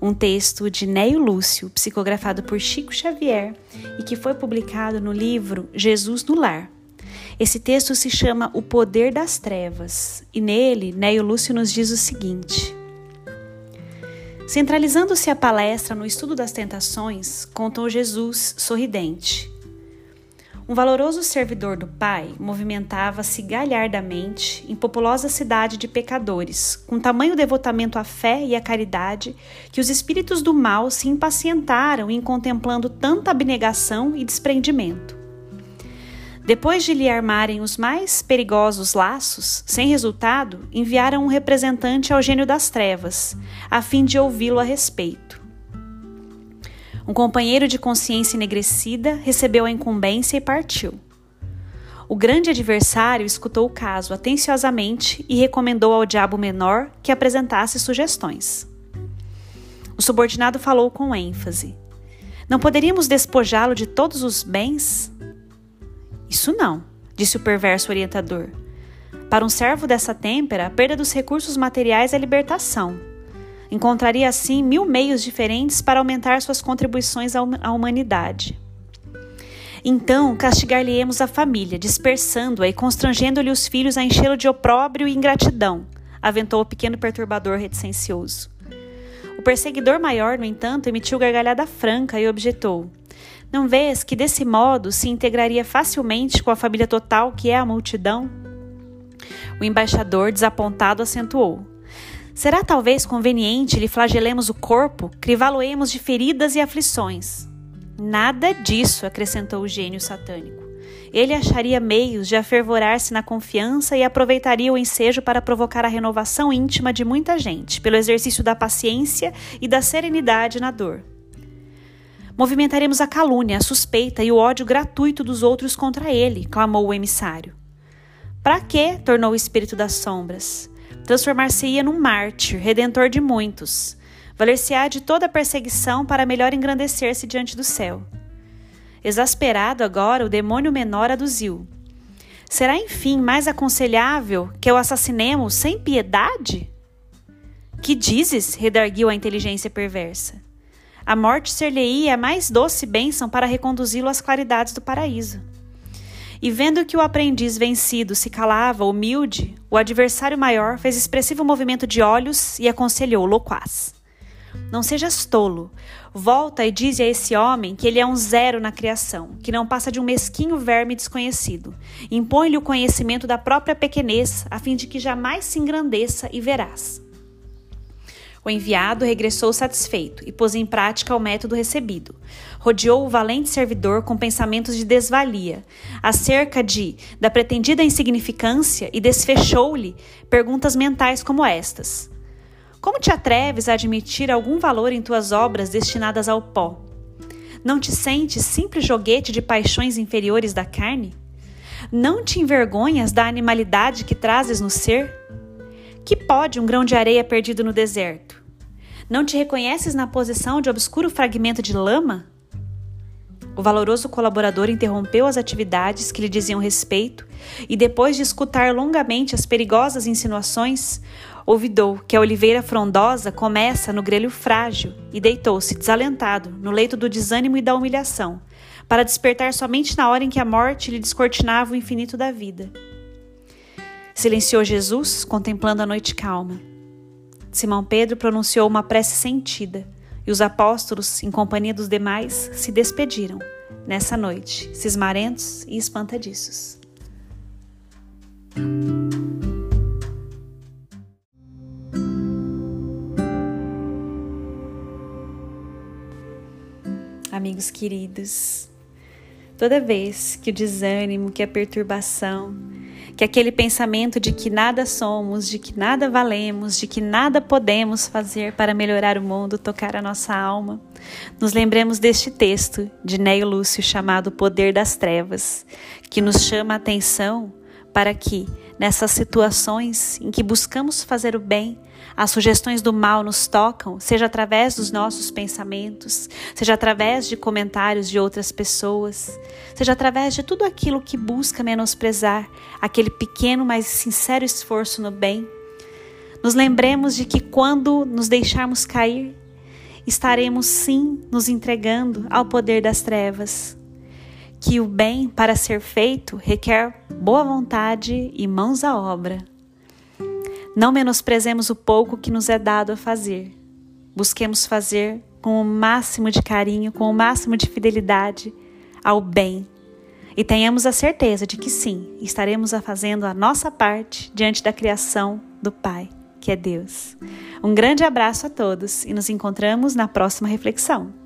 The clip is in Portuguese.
um texto de Neio Lúcio, psicografado por Chico Xavier e que foi publicado no livro Jesus no Lar. Esse texto se chama O Poder das Trevas e nele Neio Lúcio nos diz o seguinte: Centralizando-se a palestra no estudo das tentações, contou Jesus sorridente. Um valoroso servidor do Pai movimentava-se galhardamente em populosa cidade de pecadores, com tamanho devotamento à fé e à caridade que os espíritos do mal se impacientaram em contemplando tanta abnegação e desprendimento. Depois de lhe armarem os mais perigosos laços, sem resultado, enviaram um representante ao gênio das trevas, a fim de ouvi-lo a respeito. Um companheiro de consciência enegrecida recebeu a incumbência e partiu. O grande adversário escutou o caso atenciosamente e recomendou ao diabo menor que apresentasse sugestões. O subordinado falou com ênfase: Não poderíamos despojá-lo de todos os bens? Isso não, disse o perverso orientador. Para um servo dessa têmpera, a perda dos recursos materiais é libertação. Encontraria assim mil meios diferentes para aumentar suas contribuições à humanidade. Então castigar-lhe-emos a família, dispersando-a e constrangendo-lhe os filhos a enchê-lo de opróbrio e ingratidão, aventou o pequeno perturbador reticencioso. O perseguidor maior, no entanto, emitiu gargalhada franca e objetou: Não vês que desse modo se integraria facilmente com a família total que é a multidão? O embaixador, desapontado, acentuou: Será talvez conveniente lhe flagelemos o corpo, crivá-lo-emos de feridas e aflições? Nada disso, acrescentou o gênio satânico. Ele acharia meios de afervorar-se na confiança e aproveitaria o ensejo para provocar a renovação íntima de muita gente, pelo exercício da paciência e da serenidade na dor. Movimentaremos a calúnia, a suspeita e o ódio gratuito dos outros contra ele, clamou o emissário. Para quê? tornou o espírito das sombras transformar-se-ia num mártir, redentor de muitos. Valer-se-á de toda perseguição para melhor engrandecer-se diante do céu. Exasperado agora, o demônio menor aduziu: Será enfim mais aconselhável que o assassinemos sem piedade? Que dizes? redarguiu a inteligência perversa. A morte ser-lhe-ia a mais doce bênção para reconduzi-lo às claridades do paraíso. E vendo que o aprendiz vencido se calava, humilde, o adversário maior fez expressivo movimento de olhos e aconselhou loquaz. Não sejas tolo. Volta e dize a esse homem que ele é um zero na criação, que não passa de um mesquinho verme desconhecido. Impõe-lhe o conhecimento da própria pequenez, a fim de que jamais se engrandeça e verás. O enviado regressou satisfeito e pôs em prática o método recebido. Rodeou o valente servidor com pensamentos de desvalia, acerca de da pretendida insignificância e desfechou-lhe perguntas mentais como estas: Como te atreves a admitir algum valor em tuas obras destinadas ao pó? Não te sentes simples joguete de paixões inferiores da carne? Não te envergonhas da animalidade que trazes no ser? Que pode um grão de areia perdido no deserto? Não te reconheces na posição de obscuro fragmento de lama? O valoroso colaborador interrompeu as atividades que lhe diziam respeito e, depois de escutar longamente as perigosas insinuações, ouvidou que a oliveira frondosa começa no grelho frágil e deitou-se desalentado no leito do desânimo e da humilhação, para despertar somente na hora em que a morte lhe descortinava o infinito da vida. Silenciou Jesus, contemplando a noite calma. Simão Pedro pronunciou uma prece sentida, e os apóstolos, em companhia dos demais, se despediram, nessa noite, cismarentos e espantadiços. Amigos queridos, toda vez que o desânimo, que a perturbação, que aquele pensamento de que nada somos, de que nada valemos, de que nada podemos fazer para melhorar o mundo, tocar a nossa alma. Nos lembremos deste texto de Neio Lúcio chamado Poder das Trevas, que nos chama a atenção para que, nessas situações em que buscamos fazer o bem, as sugestões do mal nos tocam, seja através dos nossos pensamentos, seja através de comentários de outras pessoas, seja através de tudo aquilo que busca menosprezar aquele pequeno, mas sincero esforço no bem. Nos lembremos de que quando nos deixarmos cair, estaremos sim nos entregando ao poder das trevas. Que o bem, para ser feito, requer boa vontade e mãos à obra. Não menosprezemos o pouco que nos é dado a fazer. Busquemos fazer com o máximo de carinho, com o máximo de fidelidade ao bem. E tenhamos a certeza de que sim, estaremos fazendo a nossa parte diante da criação do Pai, que é Deus. Um grande abraço a todos e nos encontramos na próxima reflexão.